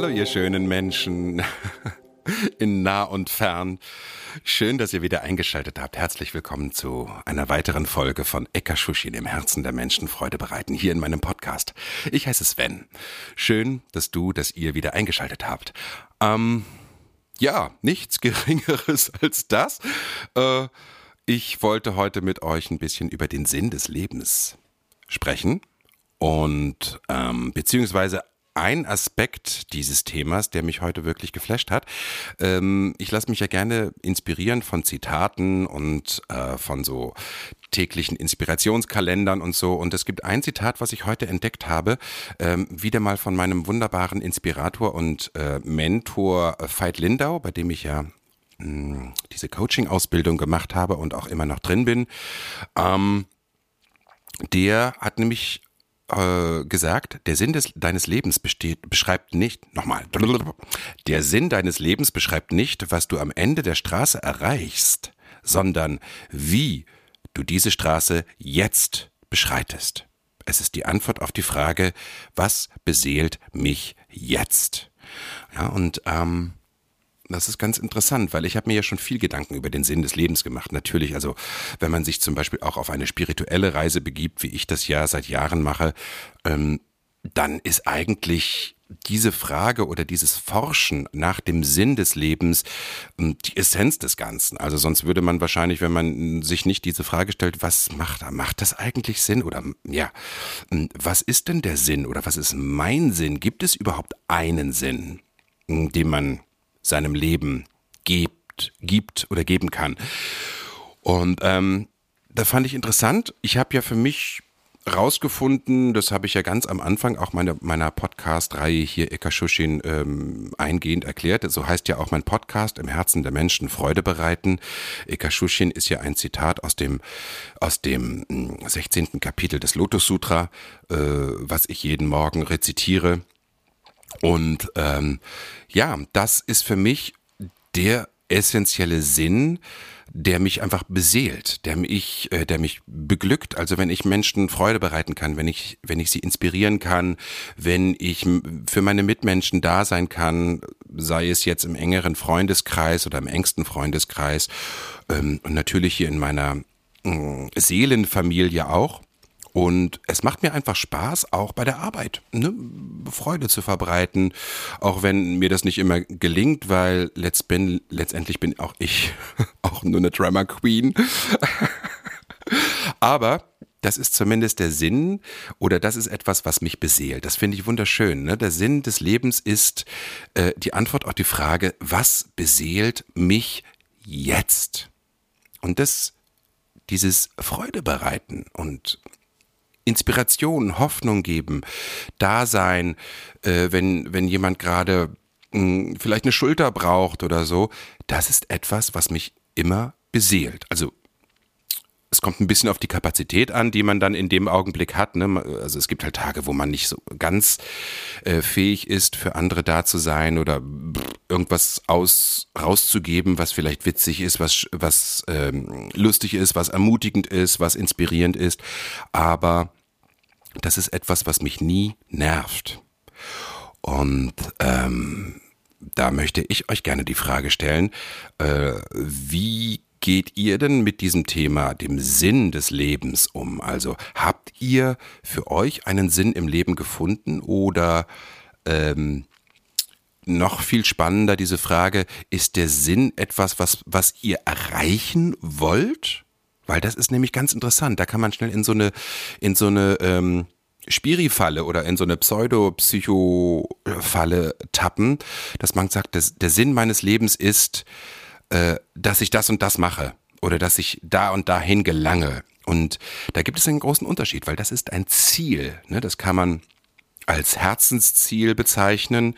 Hallo, ihr schönen Menschen in nah und fern. Schön, dass ihr wieder eingeschaltet habt. Herzlich willkommen zu einer weiteren Folge von Eka Shushi, dem Herzen der Menschen Freude bereiten, hier in meinem Podcast. Ich heiße Sven. Schön, dass du, dass ihr wieder eingeschaltet habt. Ähm, ja, nichts Geringeres als das. Äh, ich wollte heute mit euch ein bisschen über den Sinn des Lebens sprechen und ähm, beziehungsweise ein Aspekt dieses Themas, der mich heute wirklich geflasht hat. Ähm, ich lasse mich ja gerne inspirieren von Zitaten und äh, von so täglichen Inspirationskalendern und so. Und es gibt ein Zitat, was ich heute entdeckt habe, ähm, wieder mal von meinem wunderbaren Inspirator und äh, Mentor äh, Veit Lindau, bei dem ich ja mh, diese Coaching-Ausbildung gemacht habe und auch immer noch drin bin. Ähm, der hat nämlich äh, gesagt, der Sinn des, deines Lebens besteht, beschreibt nicht, nochmal, der Sinn deines Lebens beschreibt nicht, was du am Ende der Straße erreichst, sondern wie du diese Straße jetzt beschreitest. Es ist die Antwort auf die Frage, was beseelt mich jetzt? Ja, und ähm, das ist ganz interessant, weil ich habe mir ja schon viel Gedanken über den Sinn des Lebens gemacht. Natürlich, also wenn man sich zum Beispiel auch auf eine spirituelle Reise begibt, wie ich das ja seit Jahren mache, ähm, dann ist eigentlich diese Frage oder dieses Forschen nach dem Sinn des Lebens ähm, die Essenz des Ganzen. Also sonst würde man wahrscheinlich, wenn man sich nicht diese Frage stellt, was macht da? Macht das eigentlich Sinn? Oder ja, ähm, was ist denn der Sinn? Oder was ist mein Sinn? Gibt es überhaupt einen Sinn, ähm, den man seinem Leben gibt, gibt oder geben kann. Und ähm, da fand ich interessant. Ich habe ja für mich rausgefunden, das habe ich ja ganz am Anfang auch meine, meiner Podcast-Reihe hier Ekashushin ähm, eingehend erklärt. So heißt ja auch mein Podcast im Herzen der Menschen Freude bereiten. Ekashushin ist ja ein Zitat aus dem aus dem 16. Hm, Kapitel des Lotus Sutra, äh, was ich jeden Morgen rezitiere. Und ähm, ja, das ist für mich der essentielle Sinn, der mich einfach beseelt, der mich, äh, der mich beglückt. Also wenn ich Menschen Freude bereiten kann, wenn ich, wenn ich sie inspirieren kann, wenn ich für meine Mitmenschen da sein kann, sei es jetzt im engeren Freundeskreis oder im engsten Freundeskreis ähm, und natürlich hier in meiner äh, Seelenfamilie auch. Und es macht mir einfach Spaß, auch bei der Arbeit, ne? Freude zu verbreiten, auch wenn mir das nicht immer gelingt, weil letzt bin, letztendlich bin auch ich auch nur eine Drama Queen. Aber das ist zumindest der Sinn oder das ist etwas, was mich beseelt. Das finde ich wunderschön. Ne? Der Sinn des Lebens ist äh, die Antwort auf die Frage, was beseelt mich jetzt? Und das, dieses Freude bereiten und Inspiration, Hoffnung geben, da sein, äh, wenn, wenn jemand gerade hm, vielleicht eine Schulter braucht oder so, das ist etwas, was mich immer beseelt. Also kommt ein bisschen auf die Kapazität an, die man dann in dem Augenblick hat. Ne? Also es gibt halt Tage, wo man nicht so ganz äh, fähig ist, für andere da zu sein oder irgendwas aus rauszugeben, was vielleicht witzig ist, was was ähm, lustig ist, was ermutigend ist, was inspirierend ist. Aber das ist etwas, was mich nie nervt. Und ähm, da möchte ich euch gerne die Frage stellen, äh, wie geht ihr denn mit diesem Thema, dem Sinn des Lebens um? Also habt ihr für euch einen Sinn im Leben gefunden oder ähm, noch viel spannender diese Frage, ist der Sinn etwas, was, was ihr erreichen wollt? Weil das ist nämlich ganz interessant. Da kann man schnell in so eine, in so eine ähm, Spiri-Falle oder in so eine Pseudo-Psycho-Falle tappen, dass man sagt, das, der Sinn meines Lebens ist, äh, dass ich das und das mache oder dass ich da und dahin gelange. Und da gibt es einen großen Unterschied, weil das ist ein Ziel. Ne? Das kann man als Herzensziel bezeichnen.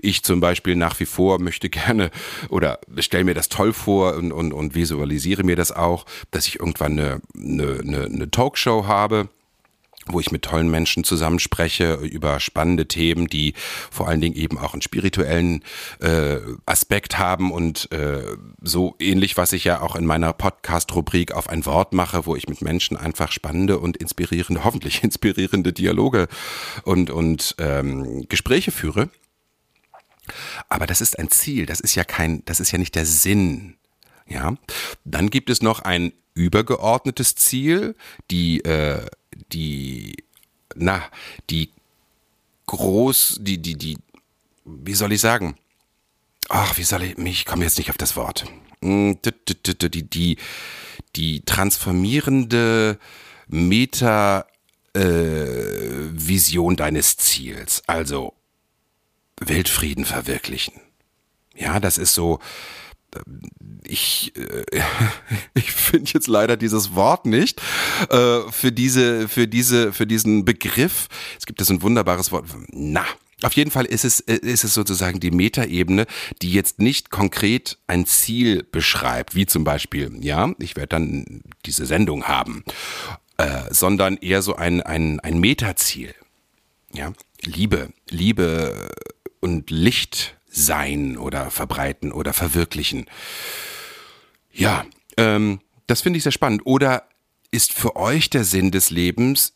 Ich zum Beispiel nach wie vor möchte gerne oder stelle mir das toll vor und, und, und visualisiere mir das auch, dass ich irgendwann eine, eine, eine Talkshow habe wo ich mit tollen Menschen zusammenspreche über spannende Themen, die vor allen Dingen eben auch einen spirituellen äh, Aspekt haben und äh, so ähnlich, was ich ja auch in meiner Podcast-Rubrik auf ein Wort mache, wo ich mit Menschen einfach spannende und inspirierende, hoffentlich inspirierende Dialoge und, und ähm, Gespräche führe. Aber das ist ein Ziel, das ist ja kein, das ist ja nicht der Sinn. Ja, dann gibt es noch ein übergeordnetes Ziel, die äh, die, na, die groß, die, die, die, wie soll ich sagen? Ach, wie soll ich, ich komme jetzt nicht auf das Wort. Mm, die, die, die transformierende Meta-Vision äh, deines Ziels. Also Weltfrieden verwirklichen. Ja, das ist so, ich, äh, ich finde jetzt leider dieses Wort nicht äh, für diese, für diese, für diesen Begriff. Es gibt so ein wunderbares Wort. Na, auf jeden Fall ist es, äh, ist es sozusagen die Metaebene, die jetzt nicht konkret ein Ziel beschreibt, wie zum Beispiel, ja, ich werde dann diese Sendung haben, äh, sondern eher so ein, ein, ein Metaziel. Ja, Liebe, Liebe und Licht sein oder verbreiten oder verwirklichen. Ja, ähm, das finde ich sehr spannend. Oder ist für euch der Sinn des Lebens,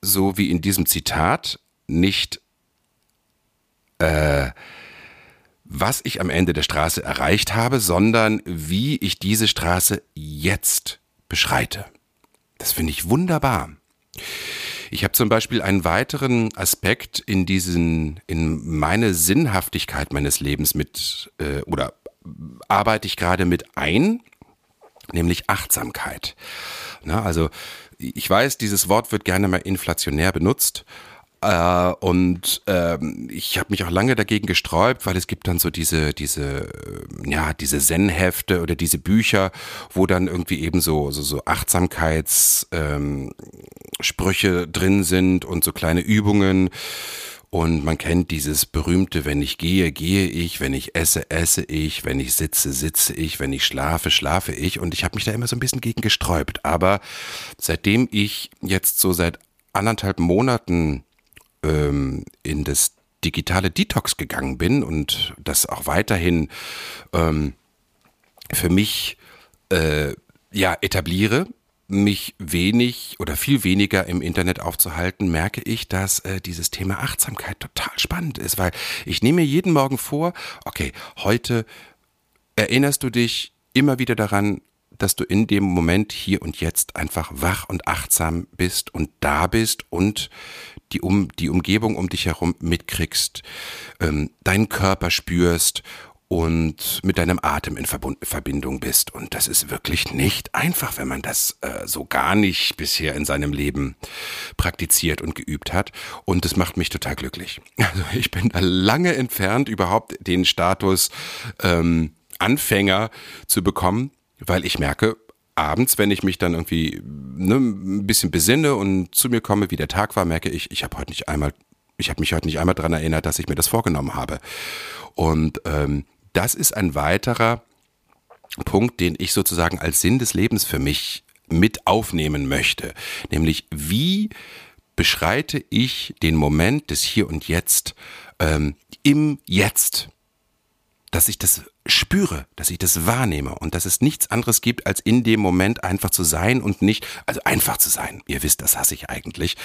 so wie in diesem Zitat, nicht, äh, was ich am Ende der Straße erreicht habe, sondern wie ich diese Straße jetzt beschreite? Das finde ich wunderbar. Ich habe zum Beispiel einen weiteren Aspekt in diesen, in meine Sinnhaftigkeit meines Lebens mit, äh, oder arbeite ich gerade mit ein, nämlich Achtsamkeit. Na, also ich weiß, dieses Wort wird gerne mal inflationär benutzt äh, und ähm, ich habe mich auch lange dagegen gesträubt, weil es gibt dann so diese, diese, äh, ja, diese Zen-Hefte oder diese Bücher, wo dann irgendwie eben so, so, so Achtsamkeitssprüche ähm, drin sind und so kleine Übungen. Und man kennt dieses berühmte, wenn ich gehe, gehe ich, wenn ich esse, esse ich, wenn ich sitze, sitze ich, wenn ich schlafe, schlafe ich. Und ich habe mich da immer so ein bisschen gegen gesträubt. Aber seitdem ich jetzt so seit anderthalb Monaten ähm, in das digitale Detox gegangen bin und das auch weiterhin ähm, für mich äh, ja etabliere, mich wenig oder viel weniger im Internet aufzuhalten, merke ich, dass äh, dieses Thema Achtsamkeit total spannend ist, weil ich nehme mir jeden Morgen vor, okay, heute erinnerst du dich immer wieder daran, dass du in dem Moment hier und jetzt einfach wach und achtsam bist und da bist und die, um, die Umgebung um dich herum mitkriegst, ähm, deinen Körper spürst und mit deinem Atem in Verbindung bist. Und das ist wirklich nicht einfach, wenn man das äh, so gar nicht bisher in seinem Leben praktiziert und geübt hat. Und das macht mich total glücklich. Also ich bin da lange entfernt, überhaupt den Status ähm, Anfänger zu bekommen, weil ich merke, abends, wenn ich mich dann irgendwie ne, ein bisschen besinne und zu mir komme, wie der Tag war, merke ich, ich habe heute nicht einmal, ich habe mich heute nicht einmal daran erinnert, dass ich mir das vorgenommen habe. Und ähm, das ist ein weiterer Punkt, den ich sozusagen als Sinn des Lebens für mich mit aufnehmen möchte. Nämlich, wie beschreite ich den Moment des Hier und Jetzt ähm, im Jetzt? Dass ich das spüre, dass ich das wahrnehme und dass es nichts anderes gibt, als in dem Moment einfach zu sein und nicht, also einfach zu sein. Ihr wisst, das hasse ich eigentlich.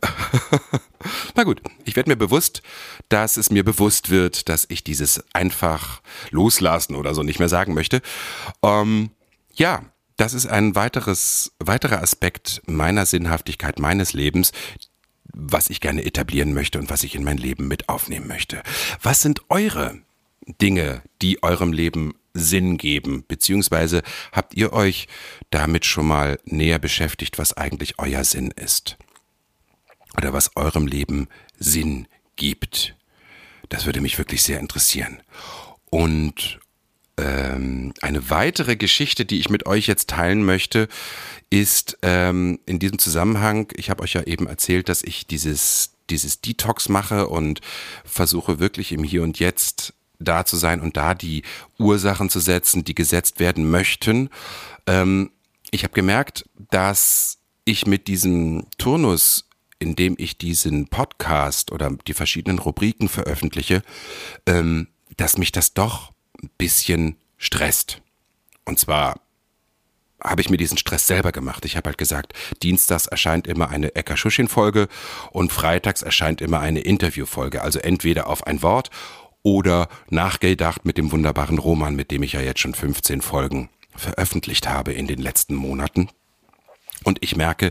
Na gut, ich werde mir bewusst, dass es mir bewusst wird, dass ich dieses einfach loslassen oder so nicht mehr sagen möchte. Ähm, ja, das ist ein weiteres, weiterer Aspekt meiner Sinnhaftigkeit, meines Lebens, was ich gerne etablieren möchte und was ich in mein Leben mit aufnehmen möchte. Was sind eure Dinge, die eurem Leben Sinn geben? Beziehungsweise habt ihr euch damit schon mal näher beschäftigt, was eigentlich euer Sinn ist? Oder was eurem Leben Sinn gibt? Das würde mich wirklich sehr interessieren. Und ähm, eine weitere Geschichte, die ich mit euch jetzt teilen möchte, ist ähm, in diesem Zusammenhang, ich habe euch ja eben erzählt, dass ich dieses dieses Detox mache und versuche wirklich im Hier und Jetzt da zu sein und da die Ursachen zu setzen, die gesetzt werden möchten. Ähm, ich habe gemerkt, dass ich mit diesem Turnus, in dem ich diesen Podcast oder die verschiedenen Rubriken veröffentliche, ähm, dass mich das doch ein bisschen stresst. Und zwar habe ich mir diesen Stress selber gemacht. Ich habe halt gesagt, dienstags erscheint immer eine Eka Schuschin Folge und freitags erscheint immer eine Interviewfolge. Also entweder auf ein Wort oder nachgedacht mit dem wunderbaren Roman, mit dem ich ja jetzt schon 15 Folgen veröffentlicht habe in den letzten Monaten. Und ich merke,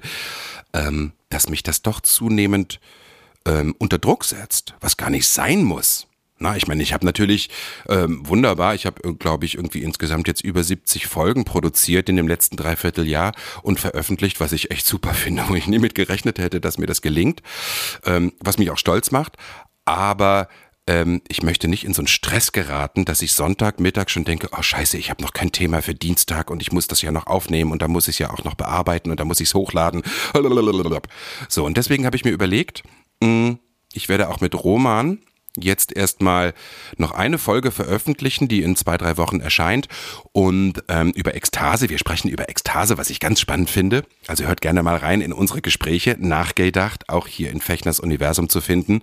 ähm, dass mich das doch zunehmend ähm, unter Druck setzt, was gar nicht sein muss. Na, ich meine, ich habe natürlich ähm, wunderbar, ich habe, äh, glaube ich, irgendwie insgesamt jetzt über 70 Folgen produziert in dem letzten Dreivierteljahr und veröffentlicht, was ich echt super finde, wo ich nie mit gerechnet hätte, dass mir das gelingt, ähm, was mich auch stolz macht. Aber ähm, ich möchte nicht in so einen Stress geraten, dass ich Sonntagmittag schon denke, oh scheiße, ich habe noch kein Thema für Dienstag und ich muss das ja noch aufnehmen und da muss ich es ja auch noch bearbeiten und da muss ich es hochladen. So, und deswegen habe ich mir überlegt, hm, ich werde auch mit Roman jetzt erstmal noch eine Folge veröffentlichen, die in zwei, drei Wochen erscheint. Und ähm, über Ekstase, wir sprechen über Ekstase, was ich ganz spannend finde. Also hört gerne mal rein in unsere Gespräche, nachgedacht, auch hier in Fechners Universum zu finden.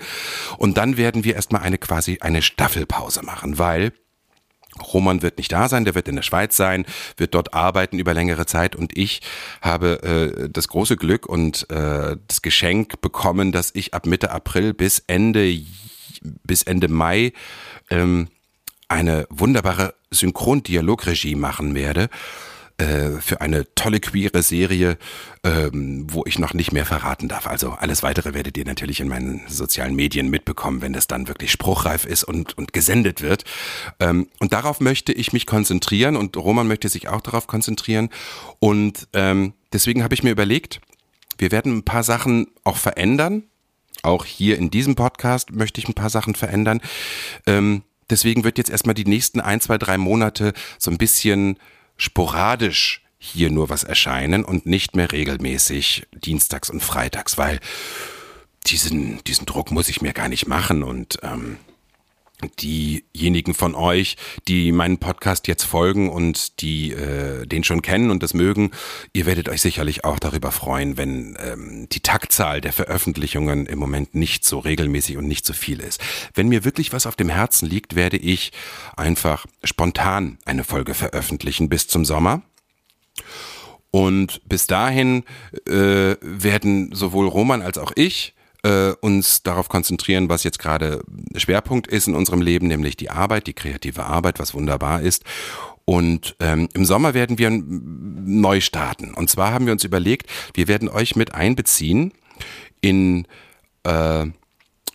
Und dann werden wir erstmal eine quasi eine Staffelpause machen, weil Roman wird nicht da sein, der wird in der Schweiz sein, wird dort arbeiten über längere Zeit und ich habe äh, das große Glück und äh, das Geschenk bekommen, dass ich ab Mitte April bis Ende bis Ende Mai ähm, eine wunderbare Synchrondialogregie machen werde äh, für eine tolle queere Serie, ähm, wo ich noch nicht mehr verraten darf. Also alles weitere werdet ihr natürlich in meinen sozialen Medien mitbekommen, wenn das dann wirklich spruchreif ist und, und gesendet wird. Ähm, und darauf möchte ich mich konzentrieren und Roman möchte sich auch darauf konzentrieren. Und ähm, deswegen habe ich mir überlegt, wir werden ein paar Sachen auch verändern auch hier in diesem Podcast möchte ich ein paar Sachen verändern. Ähm, deswegen wird jetzt erstmal die nächsten ein, zwei, drei Monate so ein bisschen sporadisch hier nur was erscheinen und nicht mehr regelmäßig dienstags und freitags, weil diesen, diesen Druck muss ich mir gar nicht machen und ähm, diejenigen von euch, die meinen Podcast jetzt folgen und die äh, den schon kennen und das mögen, ihr werdet euch sicherlich auch darüber freuen, wenn ähm, die Taktzahl der Veröffentlichungen im Moment nicht so regelmäßig und nicht so viel ist. Wenn mir wirklich was auf dem Herzen liegt, werde ich einfach spontan eine Folge veröffentlichen bis zum Sommer. Und bis dahin äh, werden sowohl Roman als auch ich äh, uns darauf konzentrieren, was jetzt gerade Schwerpunkt ist in unserem Leben, nämlich die Arbeit, die kreative Arbeit, was wunderbar ist. Und ähm, im Sommer werden wir neu starten. Und zwar haben wir uns überlegt, wir werden euch mit einbeziehen in, äh,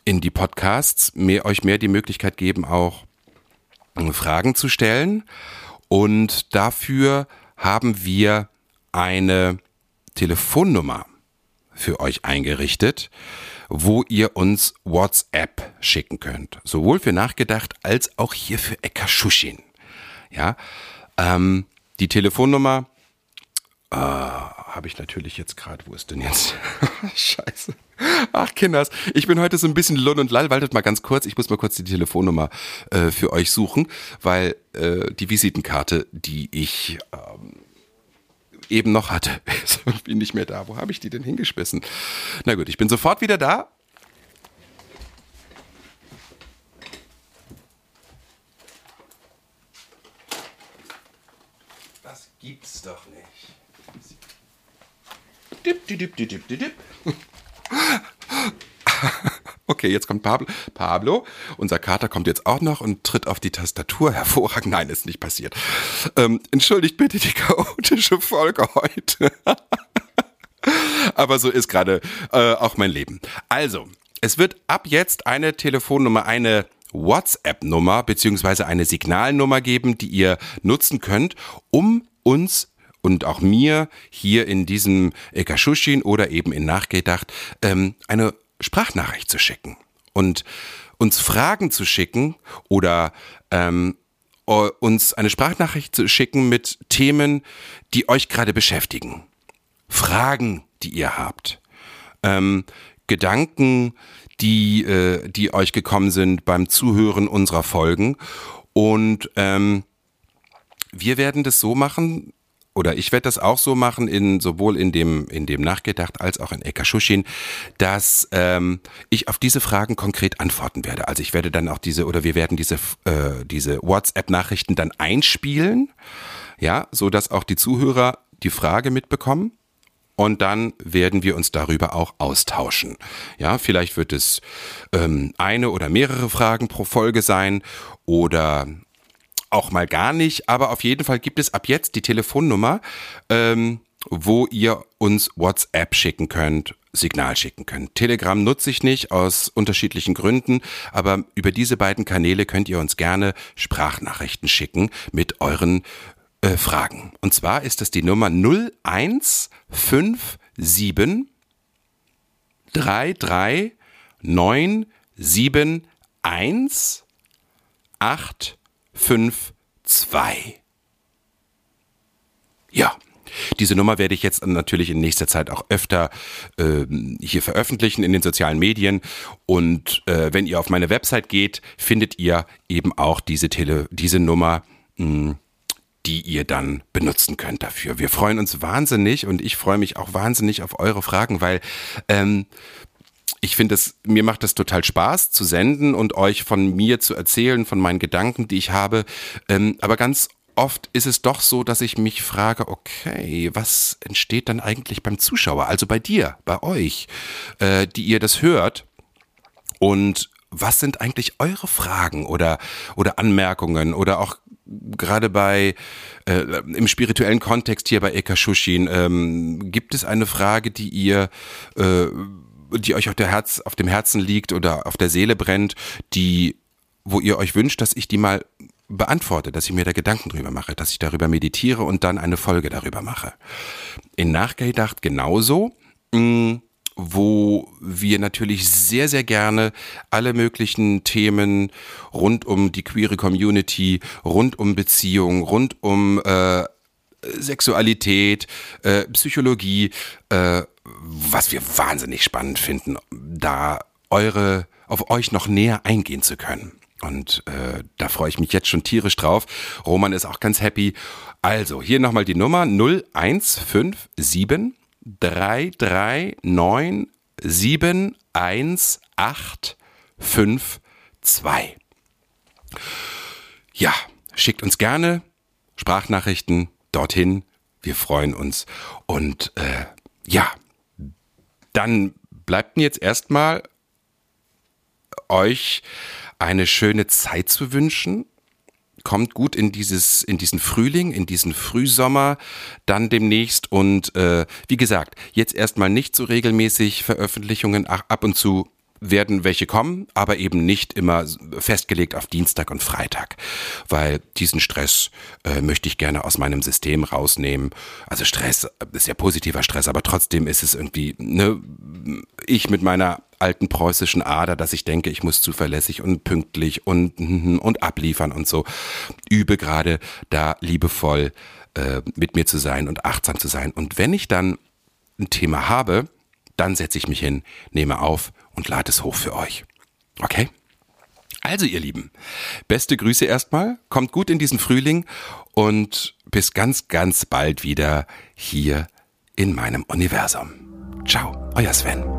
in die Podcasts, mehr, euch mehr die Möglichkeit geben, auch äh, Fragen zu stellen. Und dafür haben wir eine Telefonnummer für euch eingerichtet wo ihr uns WhatsApp schicken könnt. Sowohl für Nachgedacht als auch hier für Ekashushin. Ja, ähm, die Telefonnummer äh, habe ich natürlich jetzt gerade. Wo ist denn jetzt? Scheiße. Ach, Kinders, ich bin heute so ein bisschen lull und lall. Wartet mal ganz kurz. Ich muss mal kurz die Telefonnummer äh, für euch suchen, weil äh, die Visitenkarte, die ich ähm, eben noch hatte. Ist irgendwie nicht mehr da. Wo habe ich die denn hingeschmissen? Na gut, ich bin sofort wieder da. Das gibt's doch nicht. Dip, dip, dip, dip, dip, dip. Okay, jetzt kommt Pablo. Pablo, unser Kater kommt jetzt auch noch und tritt auf die Tastatur. Hervorragend. Nein, ist nicht passiert. Ähm, entschuldigt bitte die chaotische Folge heute. Aber so ist gerade äh, auch mein Leben. Also, es wird ab jetzt eine Telefonnummer, eine WhatsApp-Nummer beziehungsweise eine Signalnummer geben, die ihr nutzen könnt, um uns und auch mir hier in diesem Ekashushin oder eben in Nachgedacht ähm, eine Sprachnachricht zu schicken und uns Fragen zu schicken oder ähm, uns eine Sprachnachricht zu schicken mit Themen, die euch gerade beschäftigen. Fragen, die ihr habt. Ähm, Gedanken, die, äh, die euch gekommen sind beim Zuhören unserer Folgen. Und ähm, wir werden das so machen, oder ich werde das auch so machen, in, sowohl in dem, in dem Nachgedacht als auch in Ekashushin, dass ähm, ich auf diese Fragen konkret antworten werde. Also ich werde dann auch diese, oder wir werden diese, äh, diese WhatsApp-Nachrichten dann einspielen, ja, so dass auch die Zuhörer die Frage mitbekommen und dann werden wir uns darüber auch austauschen. Ja, vielleicht wird es ähm, eine oder mehrere Fragen pro Folge sein oder auch mal gar nicht, aber auf jeden Fall gibt es ab jetzt die Telefonnummer, ähm, wo ihr uns WhatsApp schicken könnt, Signal schicken könnt. Telegram nutze ich nicht aus unterschiedlichen Gründen, aber über diese beiden Kanäle könnt ihr uns gerne Sprachnachrichten schicken mit euren äh, Fragen. Und zwar ist das die Nummer 0157 33 971 852. Ja. Diese Nummer werde ich jetzt natürlich in nächster Zeit auch öfter äh, hier veröffentlichen in den sozialen Medien. Und äh, wenn ihr auf meine Website geht, findet ihr eben auch diese, Tele diese Nummer. Mh, hm, die ihr dann benutzen könnt dafür. Wir freuen uns wahnsinnig und ich freue mich auch wahnsinnig auf eure Fragen, weil ähm, ich finde es, mir macht es total Spaß zu senden und euch von mir zu erzählen, von meinen Gedanken, die ich habe. Ähm, aber ganz oft ist es doch so, dass ich mich frage, okay, was entsteht dann eigentlich beim Zuschauer, also bei dir, bei euch, äh, die ihr das hört? Und was sind eigentlich eure Fragen oder, oder Anmerkungen oder auch gerade bei äh, im spirituellen Kontext hier bei Ekashushin, ähm, gibt es eine Frage, die ihr äh, die euch auf, der Herz, auf dem Herzen liegt oder auf der Seele brennt, die, wo ihr euch wünscht, dass ich die mal beantworte, dass ich mir da Gedanken drüber mache, dass ich darüber meditiere und dann eine Folge darüber mache. In Nachgedacht genauso. Mm, wo wir natürlich sehr, sehr gerne alle möglichen Themen rund um die queere Community, rund um Beziehungen, rund um äh, Sexualität, äh, Psychologie, äh, was wir wahnsinnig spannend finden, da eure, auf euch noch näher eingehen zu können. Und äh, da freue ich mich jetzt schon tierisch drauf. Roman ist auch ganz happy. Also, hier nochmal die Nummer 0157 339 71852. Ja, schickt uns gerne Sprachnachrichten dorthin. Wir freuen uns. Und äh, ja, dann bleibt mir jetzt erstmal euch eine schöne Zeit zu wünschen. Kommt gut in dieses, in diesen Frühling, in diesen Frühsommer dann demnächst. Und äh, wie gesagt, jetzt erstmal nicht so regelmäßig Veröffentlichungen, ab und zu werden welche kommen, aber eben nicht immer festgelegt auf Dienstag und Freitag, weil diesen Stress äh, möchte ich gerne aus meinem System rausnehmen. Also Stress ist ja positiver Stress, aber trotzdem ist es irgendwie, ne, ich mit meiner alten preußischen Ader, dass ich denke, ich muss zuverlässig und pünktlich und, und abliefern und so, übe gerade da liebevoll äh, mit mir zu sein und achtsam zu sein. Und wenn ich dann ein Thema habe, dann setze ich mich hin, nehme auf und lade es hoch für euch. Okay? Also ihr Lieben, beste Grüße erstmal, kommt gut in diesen Frühling und bis ganz, ganz bald wieder hier in meinem Universum. Ciao, euer Sven.